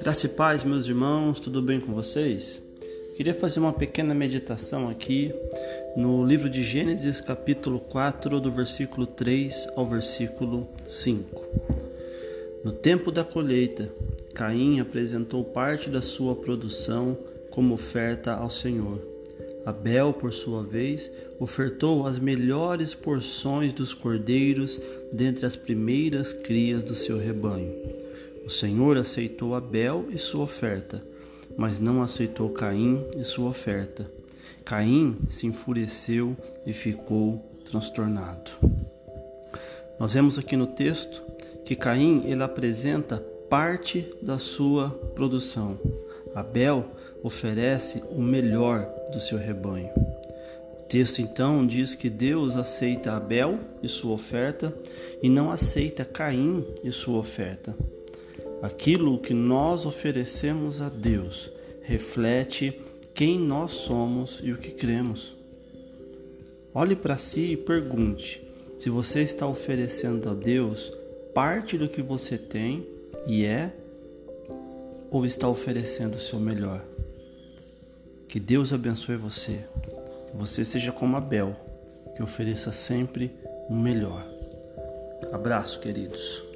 Graça e paz, meus irmãos, tudo bem com vocês? Queria fazer uma pequena meditação aqui no livro de Gênesis, capítulo 4, do versículo 3 ao versículo 5. No tempo da colheita, Caim apresentou parte da sua produção como oferta ao Senhor. Abel, por sua vez, ofertou as melhores porções dos cordeiros dentre as primeiras crias do seu rebanho. O Senhor aceitou Abel e sua oferta, mas não aceitou Caim e sua oferta. Caim se enfureceu e ficou transtornado. Nós vemos aqui no texto que Caim ele apresenta parte da sua produção. Abel oferece o melhor do seu rebanho. O texto então diz que Deus aceita Abel e sua oferta e não aceita Caim e sua oferta. Aquilo que nós oferecemos a Deus reflete quem nós somos e o que cremos. Olhe para si e pergunte se você está oferecendo a Deus parte do que você tem e é ou está oferecendo o seu melhor. Que Deus abençoe você. Que você seja como Abel, que ofereça sempre o melhor. Abraço, queridos.